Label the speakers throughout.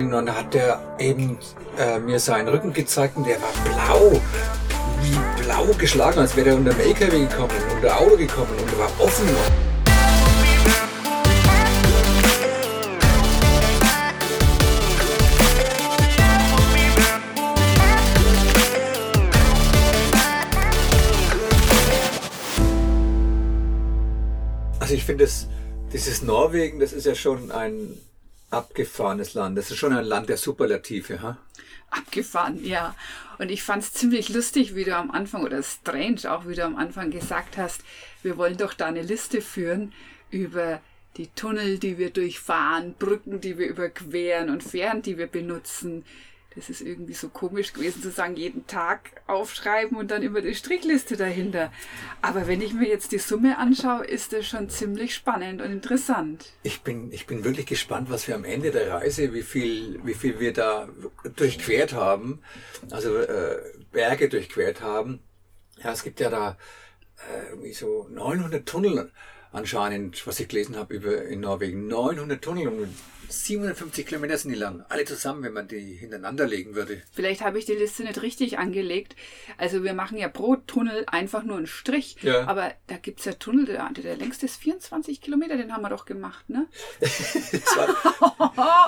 Speaker 1: Und dann hat der eben äh, mir seinen Rücken gezeigt und der war blau. Wie blau geschlagen, als wäre er unter dem LKW gekommen, unter Auto gekommen und er war offen. Also ich finde, dieses Norwegen, das ist ja schon ein abgefahrenes Land. Das ist schon ein Land der Superlative, ha?
Speaker 2: Abgefahren, ja. Und ich fand es ziemlich lustig, wie du am Anfang, oder strange auch, wie du am Anfang gesagt hast, wir wollen doch da eine Liste führen über die Tunnel, die wir durchfahren, Brücken, die wir überqueren und Fähren, die wir benutzen, das ist irgendwie so komisch gewesen zu sagen, jeden Tag aufschreiben und dann immer die Strichliste dahinter. Aber wenn ich mir jetzt die Summe anschaue, ist das schon ziemlich spannend und interessant.
Speaker 1: Ich bin, ich bin wirklich gespannt, was wir am Ende der Reise, wie viel, wie viel wir da durchquert haben, also äh, Berge durchquert haben. Ja, es gibt ja da äh, so 900 Tunnel anscheinend, was ich gelesen habe über in Norwegen. 900 Tunnel und 750 Kilometer sind die lang. Alle zusammen, wenn man die hintereinander legen würde.
Speaker 2: Vielleicht habe ich die Liste nicht richtig angelegt. Also wir machen ja pro Tunnel einfach nur einen Strich.
Speaker 1: Ja.
Speaker 2: Aber da gibt es ja Tunnel, der, der längste ist 24 Kilometer, den haben wir doch gemacht, ne?
Speaker 1: das, war,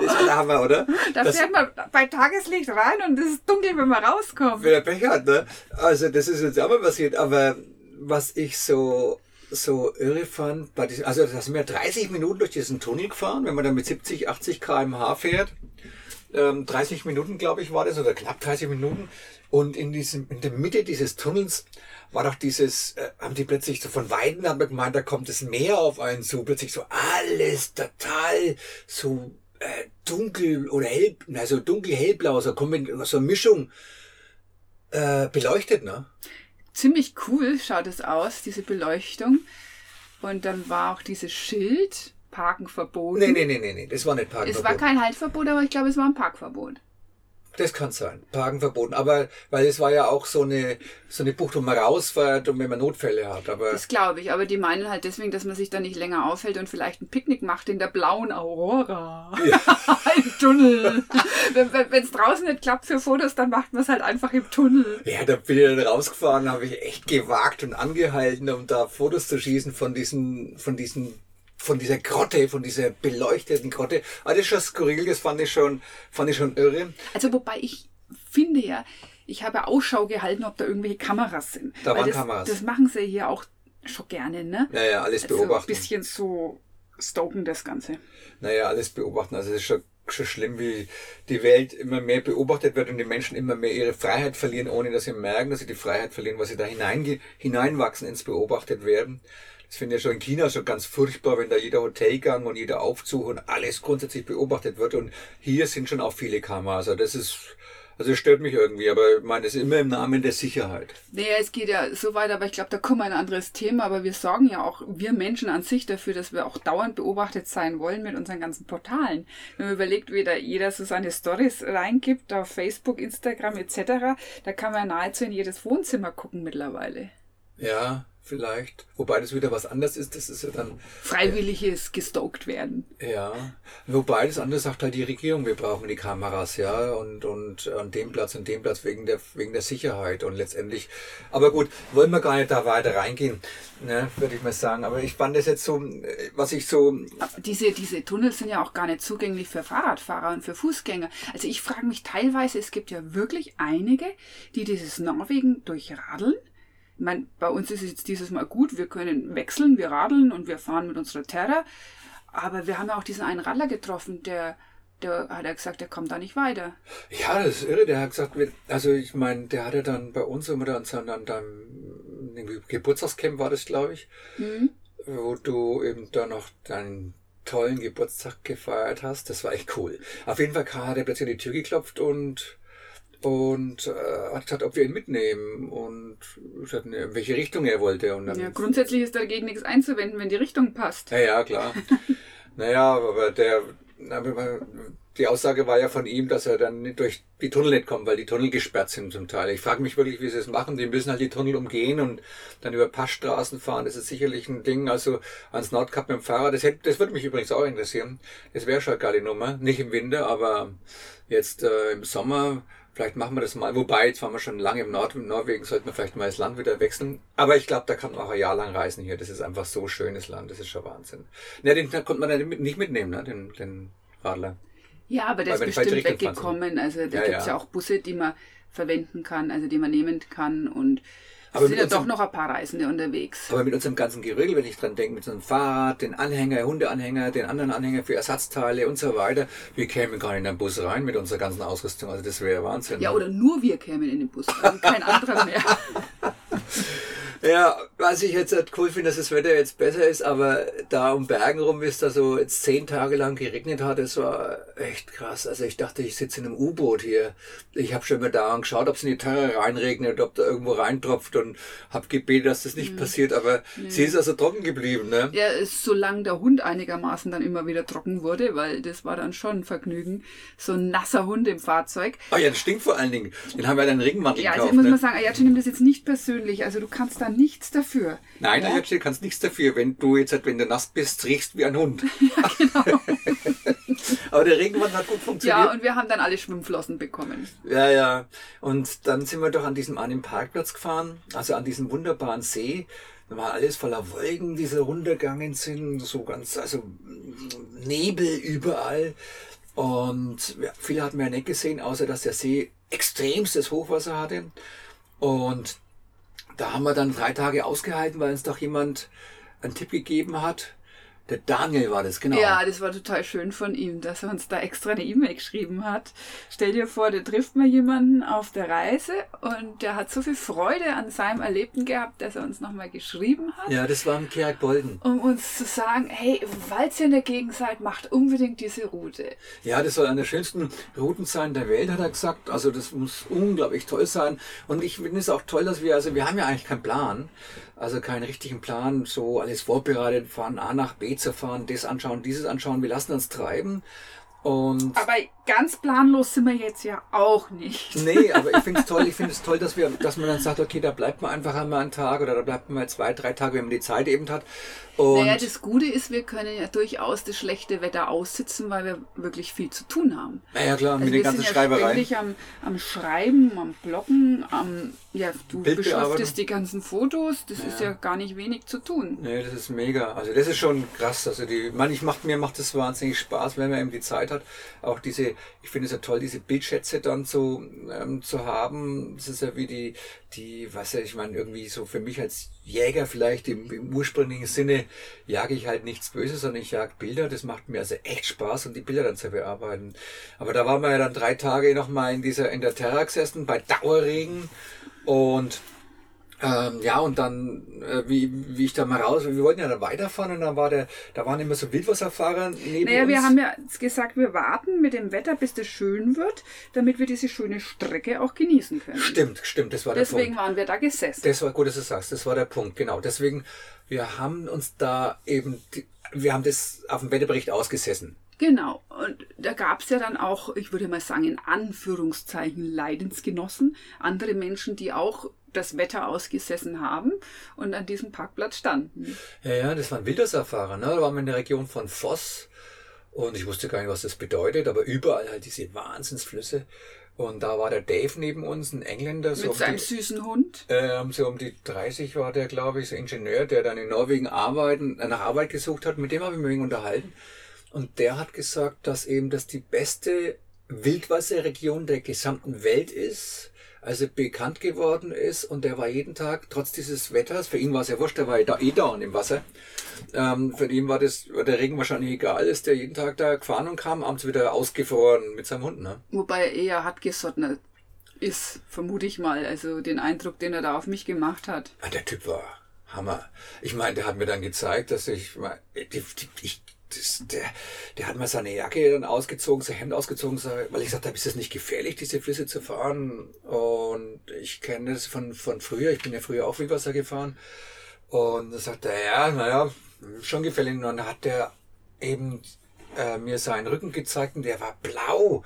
Speaker 1: das war der Hammer, oder?
Speaker 2: Da
Speaker 1: das,
Speaker 2: fährt man bei Tageslicht rein und es ist dunkel, wenn man rauskommt.
Speaker 1: Wer Pech hat, ne? Also das ist jetzt auch mal passiert. Aber was ich so so irre fand, bei diesem, also da sind wir 30 Minuten durch diesen Tunnel gefahren, wenn man dann mit 70, 80 km/h fährt. Ähm, 30 Minuten, glaube ich, war das, oder knapp 30 Minuten. Und in diesem, in der Mitte dieses Tunnels war doch dieses, äh, haben die plötzlich so von Weiden haben wir gemeint, da kommt das Meer auf einen zu, plötzlich so alles total so äh, dunkel oder hell, also dunkel-hellblau, so, so eine Mischung äh, beleuchtet, ne?
Speaker 2: Ziemlich cool schaut es aus, diese Beleuchtung. Und dann war auch dieses Schild, Parken verboten.
Speaker 1: Nee, nee, nee, nee, nee, das war nicht Parken
Speaker 2: es
Speaker 1: verboten.
Speaker 2: War kein Haltverbot, aber ich glaube, es war ein Parkverbot.
Speaker 1: Das kann sein. Parken verboten. Aber, weil es war ja auch so eine, so eine Bucht, wo man rausfährt und wenn man Notfälle hat. Aber
Speaker 2: das glaube ich. Aber die meinen halt deswegen, dass man sich da nicht länger aufhält und vielleicht ein Picknick macht in der blauen Aurora. Ja. Im Tunnel. wenn es draußen nicht klappt für Fotos, dann macht man es halt einfach im Tunnel.
Speaker 1: Ja, da bin ich dann rausgefahren, habe ich echt gewagt und angehalten, um da Fotos zu schießen von diesen, von diesen von dieser Grotte, von dieser beleuchteten Grotte. Aber das ist schon skurril, das fand ich schon, fand ich schon irre.
Speaker 2: Also wobei ich finde ja, ich habe Ausschau gehalten, ob da irgendwelche Kameras sind.
Speaker 1: Da waren
Speaker 2: das,
Speaker 1: Kameras.
Speaker 2: Das machen sie hier auch schon gerne, ne?
Speaker 1: Ja, ja, alles also beobachten.
Speaker 2: Ein bisschen so stoken das Ganze.
Speaker 1: Naja, alles beobachten. Also es ist schon, schon schlimm, wie die Welt immer mehr beobachtet wird und die Menschen immer mehr ihre Freiheit verlieren, ohne dass sie merken, dass sie die Freiheit verlieren, weil sie da hinein, hineinwachsen ins Beobachtet werden. Das finde ich ja schon in China schon ganz furchtbar, wenn da jeder Hotelgang und jeder Aufzug und alles grundsätzlich beobachtet wird. Und hier sind schon auch viele Kameras. Also das ist, also das stört mich irgendwie, aber ich meine, es ist immer im Namen der Sicherheit.
Speaker 2: Naja, es geht ja so weit, aber ich glaube, da kommt ein anderes Thema, aber wir sorgen ja auch, wir Menschen an sich dafür, dass wir auch dauernd beobachtet sein wollen mit unseren ganzen Portalen. Wenn man überlegt, wie da jeder so seine Stories reingibt auf Facebook, Instagram etc., da kann man nahezu in jedes Wohnzimmer gucken mittlerweile.
Speaker 1: Ja, vielleicht. Wobei das wieder was anderes ist, das ist ja dann.
Speaker 2: Freiwilliges äh, gestoked werden.
Speaker 1: Ja. Wobei das andere sagt halt die Regierung, wir brauchen die Kameras, ja, und, und an dem Platz und dem Platz wegen der, wegen der Sicherheit und letztendlich. Aber gut, wollen wir gar nicht da weiter reingehen, ne, würde ich mal sagen. Aber ich fand das jetzt so, was ich so.
Speaker 2: diese, diese Tunnel sind ja auch gar nicht zugänglich für Fahrradfahrer und für Fußgänger. Also ich frage mich teilweise, es gibt ja wirklich einige, die dieses Norwegen durchradeln meine, bei uns ist es jetzt dieses Mal gut, wir können wechseln, wir radeln und wir fahren mit unserer Terra. Aber wir haben ja auch diesen einen Radler getroffen, der, der hat ja gesagt, der kommt da nicht weiter.
Speaker 1: Ja, das ist irre. Der hat gesagt, also ich meine, der hat ja dann bei uns immer dann an deinem Geburtstagscamp war das, glaube ich, mhm. wo du eben da noch deinen tollen Geburtstag gefeiert hast. Das war echt cool. Auf jeden Fall hat er plötzlich an die Tür geklopft und und äh, hat gesagt, ob wir ihn mitnehmen und gesagt, in welche Richtung er wollte. Und dann,
Speaker 2: ja, grundsätzlich ist dagegen nichts einzuwenden, wenn die Richtung passt.
Speaker 1: Ja, ja, klar. naja, aber der, die Aussage war ja von ihm, dass er dann nicht durch die Tunnel nicht kommt, weil die Tunnel gesperrt sind zum Teil. Ich frage mich wirklich, wie sie es machen. Die müssen halt die Tunnel umgehen und dann über Passstraßen fahren. Das ist sicherlich ein Ding. Also ans Nordkap mit dem Fahrrad. Das, hätte, das würde mich übrigens auch interessieren. Das wäre schon eine geile Nummer. Nicht im Winter, aber jetzt äh, im Sommer. Vielleicht machen wir das mal. Wobei, jetzt waren wir schon lange im Nord in Norwegen, sollten wir vielleicht mal das Land wieder wechseln. Aber ich glaube, da kann man auch ein Jahr lang reisen hier. Das ist einfach so schönes Land. Das ist schon Wahnsinn. Ne, den konnte man dann nicht mitnehmen, ne? den, den Radler.
Speaker 2: Ja, aber der
Speaker 1: Weil
Speaker 2: ist bestimmt weggekommen. Also da
Speaker 1: Ja,
Speaker 2: gibt es
Speaker 1: ja.
Speaker 2: ja auch Busse, die man verwenden kann, also die man nehmen kann. Und
Speaker 1: Aber
Speaker 2: sind
Speaker 1: mit
Speaker 2: ja doch
Speaker 1: unserem-
Speaker 2: noch ein paar Reisende unterwegs.
Speaker 1: Aber mit unserem ganzen Gerögel, wenn ich dran denke, mit so einem Fahrrad, den Anhänger, Hundeanhänger, den anderen Anhänger für Ersatzteile und so weiter, wir kämen gar nicht in den Bus rein mit unserer ganzen Ausrüstung. Also das wäre Wahnsinn.
Speaker 2: Ja, oder nur wir kämen in den Bus rein, kein anderer mehr.
Speaker 1: Ja, was ich jetzt halt cool finde, dass das Wetter jetzt besser ist, aber da um Bergen rum ist, da so jetzt zehn Tage lang geregnet hat, das war echt krass. Also ich dachte, ich sitze in einem U-Boot hier. Ich habe schon mal da geschaut, ob es in die Terre reinregnet, ob da irgendwo reintropft und habe gebetet, dass das nicht passiert, aber sie ist also trocken geblieben, ne?
Speaker 2: Ja, solange der Hund einigermaßen dann immer wieder trocken wurde, weil das war dann schon ein Vergnügen. So ein nasser Hund im Fahrzeug.
Speaker 1: Ah ja, das stinkt vor allen Dingen. Den haben wir dann Regenmantel
Speaker 2: Ja, also
Speaker 1: gekauft,
Speaker 2: muss
Speaker 1: ne?
Speaker 2: man sagen, Ayatollah nimmt das jetzt nicht persönlich. Also du kannst da nichts dafür.
Speaker 1: Nein,
Speaker 2: ja?
Speaker 1: ja? du kannst nichts dafür, wenn du jetzt, halt, wenn du nass bist, riechst wie ein Hund. Aber der Regenmantel hat gut funktioniert.
Speaker 2: Ja, und wir haben dann alle Schwimmflossen bekommen.
Speaker 1: Ja, ja. Und dann sind wir doch an diesem einen Parkplatz gefahren, also an diesem wunderbaren See. Da war alles voller Wolken, die so runtergegangen sind, so ganz, also mm, Nebel überall. Und ja, viele hatten wir ja nicht gesehen, außer dass der See extremstes Hochwasser hatte. Und da haben wir dann drei Tage ausgehalten, weil uns doch jemand einen Tipp gegeben hat. Der Daniel war das, genau.
Speaker 2: Ja, das war total schön von ihm, dass er uns da extra eine E-Mail geschrieben hat. Stell dir vor, da trifft man jemanden auf der Reise und der hat so viel Freude an seinem Erlebten gehabt, dass er uns nochmal geschrieben hat.
Speaker 1: Ja, das war im Kerak Bolden.
Speaker 2: Um uns zu sagen, hey, falls ihr in der Gegend seid, macht unbedingt diese Route.
Speaker 1: Ja, das soll eine der schönsten Routen sein der Welt, hat er gesagt. Also das muss unglaublich toll sein. Und ich finde es auch toll, dass wir, also wir haben ja eigentlich keinen Plan. Also keinen richtigen Plan, so alles vorbereitet, von A nach B zu fahren, das anschauen, dieses anschauen. Wir lassen uns treiben. Und
Speaker 2: Aber ganz planlos sind wir jetzt ja auch nicht.
Speaker 1: Nee, aber ich finde es toll, ich finde es toll, dass wir, dass man dann sagt, okay, da bleibt man einfach einmal einen Tag oder da bleibt man mal zwei, drei Tage, wenn man die Zeit eben hat. Und
Speaker 2: Naja, das Gute ist, wir können ja durchaus das schlechte Wetter aussitzen, weil wir wirklich viel zu tun haben.
Speaker 1: naja klar,
Speaker 2: Also
Speaker 1: mit
Speaker 2: wir
Speaker 1: den ganzen
Speaker 2: sind ja
Speaker 1: Schreibereien.
Speaker 2: ständig am, am Schreiben, am Bloggen, am, ja, du beschriftest die ganzen Fotos, das ist ja gar nicht wenig zu tun.
Speaker 1: Nee, das ist mega. Also das ist schon krass. Also die, man, ich macht, mir macht das wahnsinnig Spaß, wenn man eben die Zeit hat. Auch diese, ich finde es ja toll, diese Bildschätze dann so ähm, zu haben. Das ist ja wie die, die, was ja, ich meine, irgendwie so für mich als Jäger vielleicht im, im ursprünglichen Sinne jage ich halt nichts Böses, sondern ich jag Bilder. Das macht mir also echt Spaß, um die Bilder dann zu bearbeiten. Aber da waren wir ja dann drei Tage nochmal in dieser, in der Terra gesessen, bei Dauerregen. Und ähm, ja, und dann, äh, wie, wie ich da mal raus, wir wollten ja dann weiterfahren und dann war der, da waren immer so Wildwasserfahrer neben
Speaker 2: Naja,
Speaker 1: uns.
Speaker 2: wir haben ja jetzt gesagt, wir warten mit dem Wetter, bis das schön wird, damit wir diese schöne Strecke auch genießen können.
Speaker 1: Stimmt, stimmt, das war der
Speaker 2: Deswegen
Speaker 1: Punkt.
Speaker 2: waren wir da gesessen.
Speaker 1: Das war gut, dass du sagst, das war der Punkt, genau. Deswegen, wir haben uns da eben, wir haben das auf dem Wetterbericht ausgesessen.
Speaker 2: Genau. Und da gab es ja dann auch, ich würde mal sagen, in Anführungszeichen Leidensgenossen, andere Menschen, die auch das Wetter ausgesessen haben und an diesem Parkplatz standen.
Speaker 1: Ja, ja, das waren Wildwasserfahrer, ne? Da waren wir in der Region von Voss und ich wusste gar nicht, was das bedeutet, aber überall halt diese Wahnsinnsflüsse. Und da war der Dave neben uns, ein Engländer, so
Speaker 2: Mit
Speaker 1: um
Speaker 2: seinem
Speaker 1: die-
Speaker 2: süßen Hund.
Speaker 1: Ähm, so um die 30 war der, glaube ich, so Ingenieur, der dann in Norwegen arbeiten, äh, nach Arbeit gesucht hat. Mit dem habe ich mich unterhalten. Und der hat gesagt, dass eben das die beste Wildwasserregion der gesamten Welt ist. Also bekannt geworden ist und der war jeden Tag, trotz dieses Wetters, für ihn war es ja wurscht, der war ja da, eh dauernd im Wasser. Ähm, für ihn war das, der Regen wahrscheinlich egal, ist der jeden Tag da gefahren und kam abends wieder ausgefroren mit seinem Hund, ne?
Speaker 2: Wobei er eher hartgesottene ist, vermute ich mal. Also den Eindruck, den er da auf mich gemacht hat.
Speaker 1: Ja, der Typ war Hammer. Ich meine, der hat mir dann gezeigt, dass ich, die, ich, das, der, der hat mal seine Jacke dann ausgezogen, sein Hemd ausgezogen, weil ich gesagt habe, ist das nicht gefährlich, diese Flüsse zu fahren? Und ich kenne das von, von früher, ich bin ja früher auch Wildwasser gefahren. Und da sagt er, ja, naja, schon gefährlich. Und dann hat der eben äh, mir seinen Rücken gezeigt und der war blau,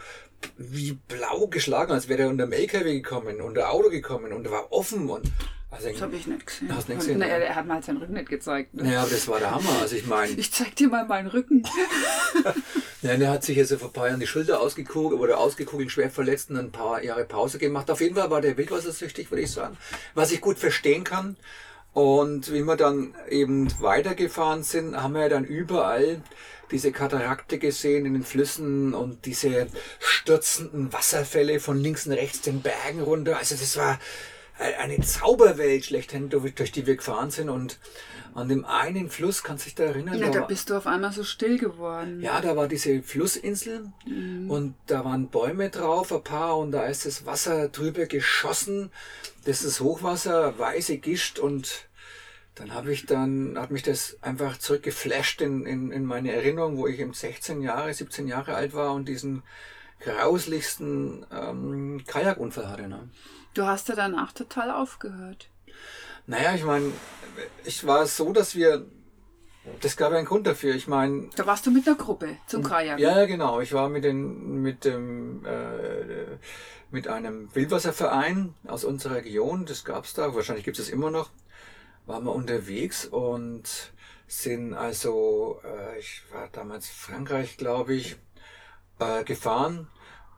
Speaker 1: wie blau geschlagen, als wäre er unter dem LKW gekommen, unter Auto gekommen und er war offen und
Speaker 2: also das habe ich nicht gesehen.
Speaker 1: Hast nicht gesehen?
Speaker 2: Nee, er hat mal seinen Rücken nicht gezeigt.
Speaker 1: Ne? Ja, aber das war der Hammer. Also ich meine.
Speaker 2: Ich zeig dir mal meinen Rücken.
Speaker 1: Nein, er hat sich jetzt vor ein paar Jahren die Schulter ausgekugelt oder ausgekugelt, schwer verletzt und ein paar Jahre Pause gemacht. Auf jeden Fall war der wildwassersüchtig, würde ich sagen. Was ich gut verstehen kann. Und wie wir dann eben weitergefahren sind, haben wir dann überall diese Katarakte gesehen in den Flüssen und diese stürzenden Wasserfälle von links und rechts den Bergen runter. Also das war eine Zauberwelt schlechthin, durch die wir gefahren sind. Und an dem einen Fluss, kannst du dich da erinnern?
Speaker 2: Ja,
Speaker 1: da,
Speaker 2: da bist du auf einmal so still geworden.
Speaker 1: Ja, da war diese Flussinsel mhm. und da waren Bäume drauf, ein paar, und da ist das Wasser drüber geschossen. Das ist Hochwasser, weiße Gischt und dann habe ich dann, hat mich das einfach zurückgeflasht in, in, in meine Erinnerung, wo ich eben 16 Jahre, 17 Jahre alt war und diesen grauslichsten ähm, Kajakunfall hatte. Ne?
Speaker 2: Du hast ja danach total aufgehört.
Speaker 1: Naja, ich meine, ich war so, dass wir. Das gab einen Grund dafür. Ich meine.
Speaker 2: Da warst du mit einer Gruppe zum Kajak.
Speaker 1: Ja, genau. Ich war mit den, mit dem, äh, mit einem Wildwasserverein aus unserer Region. Das gab's da. Wahrscheinlich gibt es immer noch. Waren wir unterwegs und sind also, äh, ich war damals Frankreich, glaube ich, äh, gefahren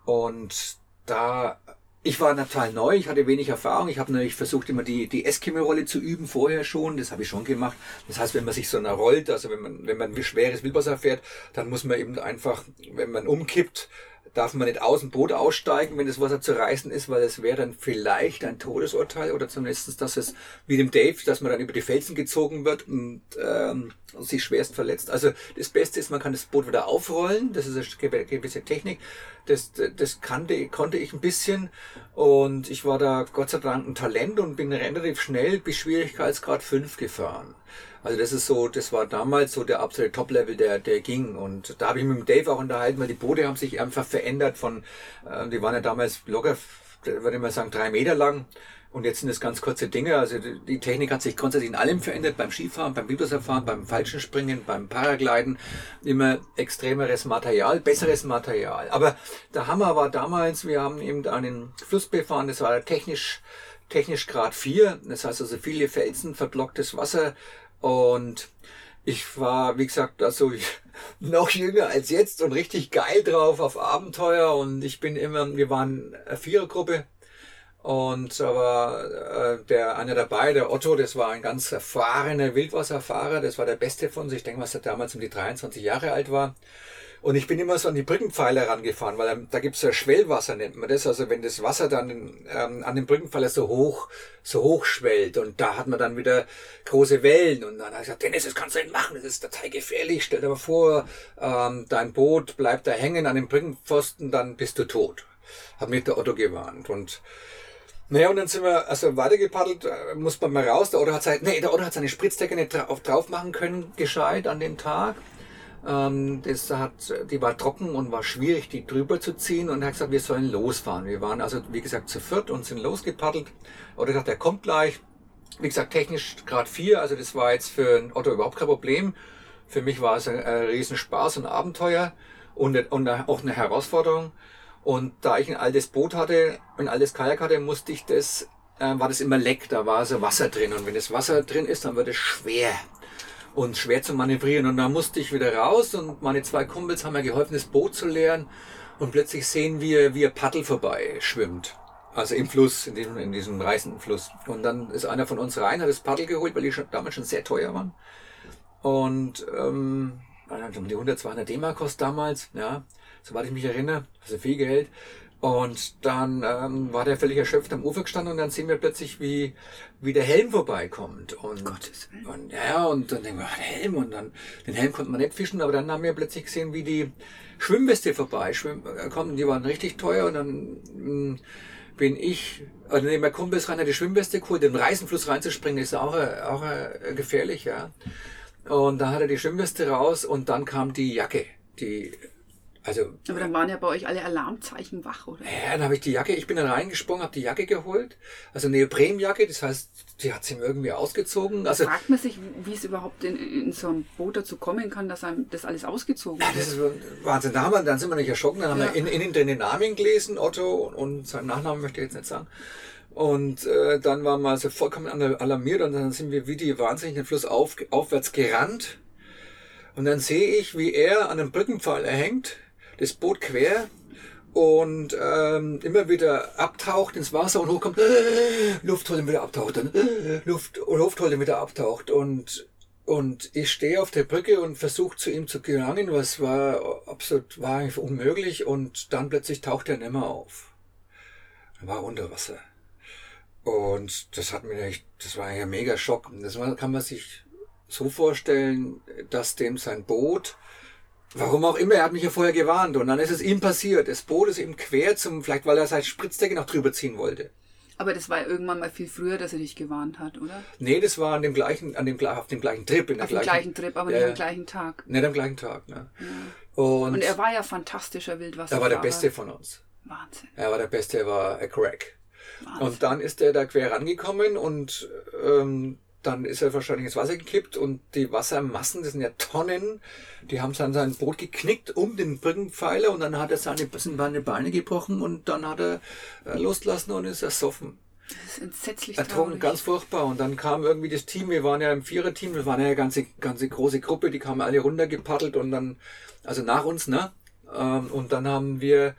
Speaker 1: und da ich war total neu, ich hatte wenig Erfahrung. Ich habe natürlich versucht, immer die, die Eskimo-Rolle zu üben, vorher schon. Das habe ich schon gemacht. Das heißt, wenn man sich so einer rollt, also wenn man, wenn man schweres Wildwasser fährt, dann muss man eben einfach, wenn man umkippt, darf man nicht aus dem Boot aussteigen, wenn das Wasser zu reißen ist, weil es wäre dann vielleicht ein Todesurteil oder zumindest, dass es wie dem Dave, dass man dann über die Felsen gezogen wird und ähm, sich schwerst verletzt. Also das Beste ist, man kann das Boot wieder aufrollen, das ist eine gewisse Technik. Das, das kannte, konnte ich ein bisschen und ich war da Gott sei Dank ein Talent und bin relativ schnell bis Schwierigkeitsgrad 5 gefahren. Also das ist so, das war damals so der absolute Top-Level, der, der ging. Und da habe ich mit dem Dave auch unterhalten, weil die Boote haben sich einfach verändert von, äh, die waren ja damals locker, würde ich mal sagen, drei Meter lang. Und jetzt sind es ganz kurze Dinge. Also die Technik hat sich grundsätzlich in allem verändert. Beim Skifahren, beim Wildwasserfahren, beim Fallschirmspringen, beim Paragliden. Immer extremeres Material, besseres Material. Aber der Hammer war damals, wir haben eben einen Fluss befahren. Das war technisch, technisch Grad 4. Das heißt also viele Felsen, verblocktes Wasser, und ich war, wie gesagt, also noch jünger als jetzt und richtig geil drauf auf Abenteuer. Und ich bin immer, wir waren eine Vierergruppe. Und aber äh, der einer dabei, der Otto, das war ein ganz erfahrener Wildwasserfahrer. Das war der Beste von sich. Ich denke, was er damals um die 23 Jahre alt war. Und ich bin immer so an die Brückenpfeiler rangefahren, weil da gibt's ja Schwellwasser, nennt man das. Also wenn das Wasser dann ähm, an den Brückenpfeiler so hoch, so hoch schwellt und da hat man dann wieder große Wellen. Und dann habe ich gesagt, Dennis, das kannst du nicht machen, das ist total gefährlich. Stell dir mal vor, ähm, dein Boot bleibt da hängen an dem Brückenpfosten, dann bist du tot. Hat mir der Otto gewarnt. Und naja, und dann sind wir also weitergepaddelt, äh, muss man mal raus. Der Otto hat gesagt, nee, der Otto hat seine Spritzdecke nicht drauf machen können, gescheit an dem Tag. Ähm, das hat, die war trocken und war schwierig, die drüber zu ziehen. Und er hat gesagt, wir sollen losfahren. Wir waren also, wie gesagt, zu viert und sind losgepaddelt. Oder gesagt, er kommt gleich. Wie gesagt, technisch Grad 4, also das war jetzt für Otto überhaupt kein Problem. Für mich war es ein, ein Riesenspaß und Abenteuer und, und auch eine Herausforderung. Und da ich ein altes Boot hatte, ein altes Kajak hatte, musste ich das, äh, war das immer leck, da war so Wasser drin. Und wenn das Wasser drin ist, dann wird es schwer und schwer zu manövrieren. Und da musste ich wieder raus und meine zwei Kumpels haben mir geholfen, das Boot zu leeren. Und plötzlich sehen wir, wie ein Paddel vorbei schwimmt. Also im Fluss, in diesem, in diesem reißenden Fluss. Und dann ist einer von uns rein, hat das Paddel geholt, weil die schon, damals schon sehr teuer waren. Und ähm, die 100, 200 D-Mark kostet damals, ja, soweit ich mich erinnere, also viel Geld. Und dann ähm, war der völlig erschöpft am Ufer gestanden und dann sehen wir plötzlich, wie, wie der Helm vorbeikommt. Und,
Speaker 2: Gottes Willen.
Speaker 1: und ja, und dann denken wir, ah, Helm, und dann, den Helm konnte man nicht fischen, aber dann haben wir plötzlich gesehen, wie die Schwimmweste vorbei schwimmen, äh, kommen, die waren richtig teuer und dann mh, hm, bin ich, also neben der Kumpels rein, die Schwimmweste geholt, den Reisenfluss reinzuspringen, ist auch, äh, auch äh, gefährlich, ja. Und da hat er die Schwimmweste raus und dann kam die Jacke, die Also,
Speaker 2: Aber dann waren ja bei euch alle Alarmzeichen wach, oder?
Speaker 1: ja, dann habe ich die Jacke, ich bin dann reingesprungen, habe die Jacke geholt. Also eine Neoprenjacke, das heißt, die hat sie mir irgendwie ausgezogen. Also,
Speaker 2: Fragt man sich, wie es überhaupt in, in so ein Boot dazu kommen kann, dass einem das alles ausgezogen
Speaker 1: Ja,
Speaker 2: wird.
Speaker 1: das ist Wahnsinn. Da haben wir, dann sind wir nicht erschrocken. Dann haben
Speaker 2: Ja.
Speaker 1: wir in, innen drin den Namen gelesen, Otto, und seinen Nachnamen möchte ich jetzt nicht sagen. Und äh, dann waren wir also vollkommen alar- alarmiert und dann sind wir wie die wahnsinnig den Fluss auf, aufwärts gerannt. Und dann sehe ich, wie er an einem Brückenpfeiler hängt, das Boot quer und ähm, immer wieder abtaucht ins Wasser und hochkommt, äh, Luft holt wieder abtaucht, dann äh, Luft, Luft holt wieder abtaucht und und ich stehe auf der Brücke und versuche zu ihm zu gelangen, was war absolut war eigentlich unmöglich und dann plötzlich taucht er nimmer auf. Er war unter Wasser. Und das hat mir echt, das war ja mega Schock. Das kann man sich so vorstellen, dass dem sein Boot, warum auch immer, er hat mich ja vorher gewarnt und dann ist es ihm passiert. Das Boot ist ihm quer zum, vielleicht weil er sein Spritzdecke noch drüber ziehen wollte.
Speaker 2: Aber das war ja irgendwann mal viel früher, dass er dich gewarnt hat, oder?
Speaker 1: Nee, das war an dem gleichen, an dem, auf dem gleichen Trip. In der
Speaker 2: Auf dem gleichen Trip, aber
Speaker 1: Ja,
Speaker 2: nicht
Speaker 1: ja.
Speaker 2: am gleichen Tag.
Speaker 1: Nicht am gleichen Tag, ne? Und,
Speaker 2: Und er war ja fantastischer Wildwasserfahrer.
Speaker 1: er war der Beste von uns.
Speaker 2: Wahnsinn.
Speaker 1: Er war der Beste, er war a Crack.
Speaker 2: Wahnsinn.
Speaker 1: Und dann ist er da quer rangekommen und ähm, dann ist er wahrscheinlich ins Wasser gekippt und die Wassermassen, das sind ja Tonnen, die haben dann sein Boot geknickt um den Brückenpfeiler und dann hat er seine, seine Beine gebrochen und dann hat er äh, losgelassen und ist ersoffen.
Speaker 2: das ist entsetzlich
Speaker 1: Ertrunken, ganz furchtbar. Und dann kam irgendwie das Team, wir waren ja im Viererteam, wir waren ja eine ganze, ganze große Gruppe, die kamen alle runtergepaddelt und dann, also nach uns, ne? Ähm, Und dann haben wir,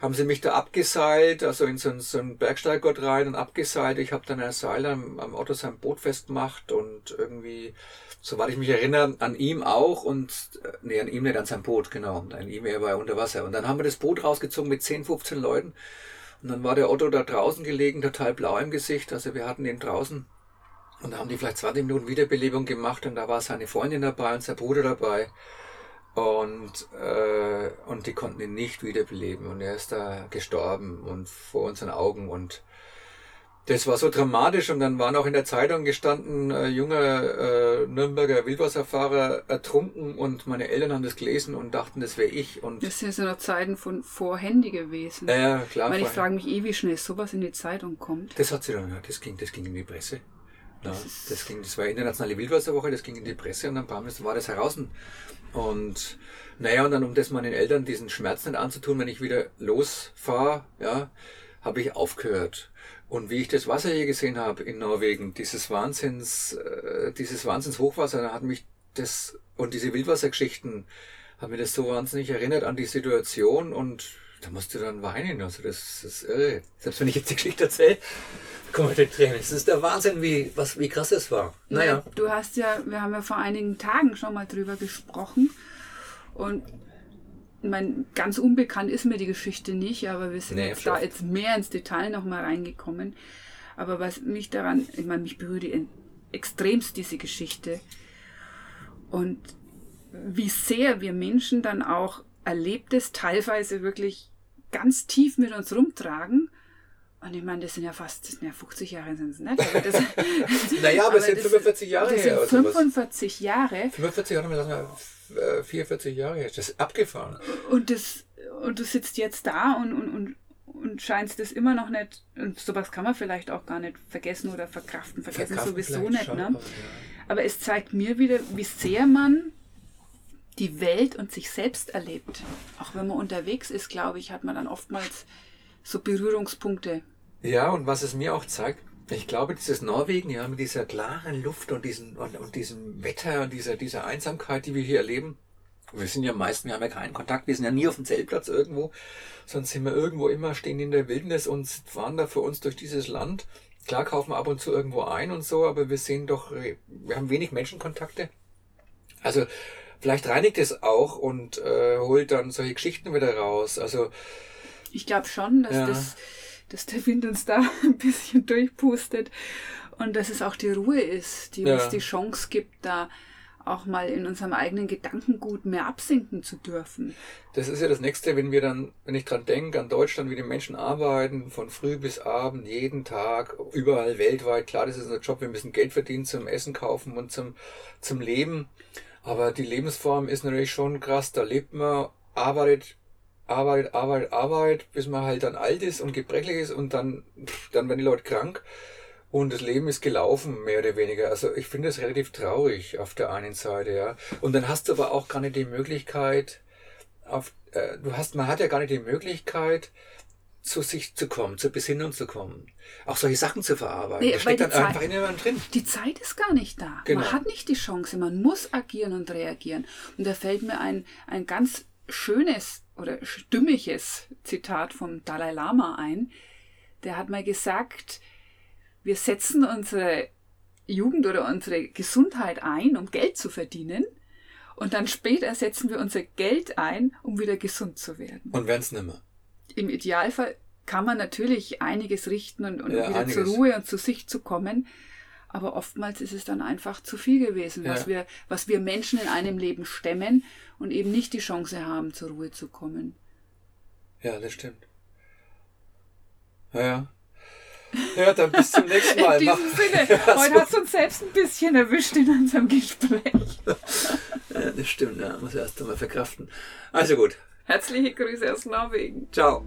Speaker 1: haben sie mich da abgeseilt, also in so einen, so einen Bergsteiggott rein und abgeseilt. Ich habe dann ein Seil am, am Otto sein Boot festgemacht und irgendwie, soweit ich mich erinnere, an ihm auch und, äh, nee, an ihm nicht, an sein Boot, genau. An ihm, er war unter Wasser. Und dann haben wir das Boot rausgezogen mit 10, 15 Leuten. Und dann war der Otto da draußen gelegen, total blau im Gesicht. Also wir hatten ihn draußen. Und da haben die vielleicht 20 Minuten Wiederbelebung gemacht und da war seine Freundin dabei und sein Bruder dabei. Und, äh, und die konnten ihn nicht wiederbeleben. Und er ist da gestorben und vor unseren Augen. Und das war so dramatisch. Und dann waren auch in der Zeitung gestanden, äh, junger äh, Nürnberger Wildwasserfahrer ertrunken. Und meine Eltern haben das gelesen und dachten, das wäre ich. Und
Speaker 2: Das sind so noch Zeiten von vor Handy gewesen.
Speaker 1: äh, klar,
Speaker 2: Weil ich frage mich eh, wie schnell sowas in die Zeitung kommt.
Speaker 1: Das hat sie dann, ja, das ging, das ging in die Presse. Ja, das ging, das war internationale Wildwasserwoche, das ging in die Presse und dann paar Mal war das heraus. Und naja, und dann, um das meinen Eltern diesen Schmerz nicht anzutun, wenn ich wieder losfahre, ja, habe ich aufgehört. Und wie ich das Wasser hier gesehen habe in Norwegen, dieses Wahnsinns, äh, dieses Wahnsinns Hochwasser, da hat mich das und diese Wildwassergeschichten hat mir das so wahnsinnig erinnert an die Situation und da musste dann weinen. Also das, das ist irre. Selbst wenn ich jetzt die Geschichte erzähle, kommen die Tränen. Es ist der Wahnsinn, wie, was, wie krass das war. Naja.
Speaker 2: Du hast ja, wir haben ja vor einigen Tagen schon mal drüber gesprochen. Und ich mein, ganz unbekannt ist mir die Geschichte nicht, aber wir sind
Speaker 1: Nee,
Speaker 2: jetzt da jetzt mehr ins Detail nochmal reingekommen. Aber was mich daran, ich meine, mich berührt die extremst diese Geschichte. Und wie sehr wir Menschen dann auch Erlebtes teilweise wirklich ganz tief mit uns rumtragen. Und ich meine, das sind ja fast, das sind ja 50 Jahre, sind es nicht? Aber das,
Speaker 1: Naja, aber es sind
Speaker 2: das-
Speaker 1: 45 Jahre
Speaker 2: das
Speaker 1: her
Speaker 2: sind
Speaker 1: oder sowas.
Speaker 2: 45 Jahre.
Speaker 1: 45 Jahre, lassen wir, äh, 44 Jahre her. Das ist abgefahren.
Speaker 2: Und, das, und du sitzt jetzt da und, und, und, und scheinst das immer noch nicht, und sowas kann man vielleicht auch gar nicht vergessen oder verkraften. Vergessen
Speaker 1: Verkraften
Speaker 2: sowieso nicht. Ne?
Speaker 1: ja.
Speaker 2: Aber es zeigt mir wieder, wie sehr man die Welt und sich selbst erlebt. Auch wenn man unterwegs ist, glaube ich, hat man dann oftmals so Berührungspunkte.
Speaker 1: Ja, und was es mir auch zeigt, ich glaube, dieses Norwegen, ja, mit dieser klaren Luft und, diesen, und, und diesem Wetter und dieser, dieser Einsamkeit, die wir hier erleben, wir sind ja meistens, wir haben ja keinen Kontakt, wir sind ja nie auf dem Zeltplatz irgendwo, sondern sind wir irgendwo immer, stehen in der Wildnis und fahren da für uns durch dieses Land. Klar kaufen wir ab und zu irgendwo ein und so, aber wir sehen doch, wir haben wenig Menschenkontakte. Also vielleicht reinigt es auch und äh, holt dann solche Geschichten wieder raus. Also
Speaker 2: Ich glaube schon, dass,
Speaker 1: Ja.
Speaker 2: das, dass der Wind uns da ein bisschen durchpustet und dass es auch die Ruhe ist, die
Speaker 1: Ja.
Speaker 2: uns die Chance gibt, da auch mal in unserem eigenen Gedankengut mehr absinken zu dürfen.
Speaker 1: Das ist ja das Nächste, wenn wir dann, wenn ich dran denke, an Deutschland, wie die Menschen arbeiten, von früh bis abend, jeden Tag, überall weltweit. Klar, das ist unser Job, wir müssen Geld verdienen zum Essen kaufen und zum, zum Leben. Aber die Lebensform ist natürlich schon krass. Da lebt man, arbeitet arbeitet, arbeitet, arbeitet, bis man halt dann alt ist und gebrechlich ist und dann, dann werden die Leute krank und das Leben ist gelaufen, mehr oder weniger. Also ich finde das relativ traurig auf der einen Seite, ja. Und dann hast du aber auch gar nicht die Möglichkeit, auf, äh, du hast, man hat ja gar nicht die Möglichkeit, zu sich zu kommen, zur Besinnung zu kommen. Auch solche Sachen zu verarbeiten. Nee, das steckt dann
Speaker 2: Zeit,
Speaker 1: einfach in jemandem drin.
Speaker 2: Die Zeit ist gar nicht da. Genau. Man hat nicht die Chance. Man muss agieren und reagieren. Und da fällt mir ein, ein ganz schönes oder stimmiges Zitat vom Dalai Lama ein. Der hat mal gesagt, wir setzen unsere Jugend oder unsere Gesundheit ein, um Geld zu verdienen. Und dann später setzen wir unser Geld ein, um wieder gesund zu werden.
Speaker 1: Und werden es nimmer
Speaker 2: im Idealfall kann man natürlich einiges richten und, und ja, wieder einiges. zur Ruhe und zu sich zu kommen. Aber oftmals ist es dann einfach zu viel gewesen, ja. was, wir, was wir Menschen in einem Leben stemmen und eben nicht die Chance haben, zur Ruhe zu kommen.
Speaker 1: Ja, das stimmt. Ja, ja. Dann bis zum nächsten Mal.
Speaker 2: In diesem Sinne, ja, heute so. hat es uns selbst ein bisschen erwischt in unserem Gespräch.
Speaker 1: ja, das stimmt, ja. Muss erst einmal verkraften. Also gut,
Speaker 2: Herzliche Grüße aus Norwegen.
Speaker 1: Ciao.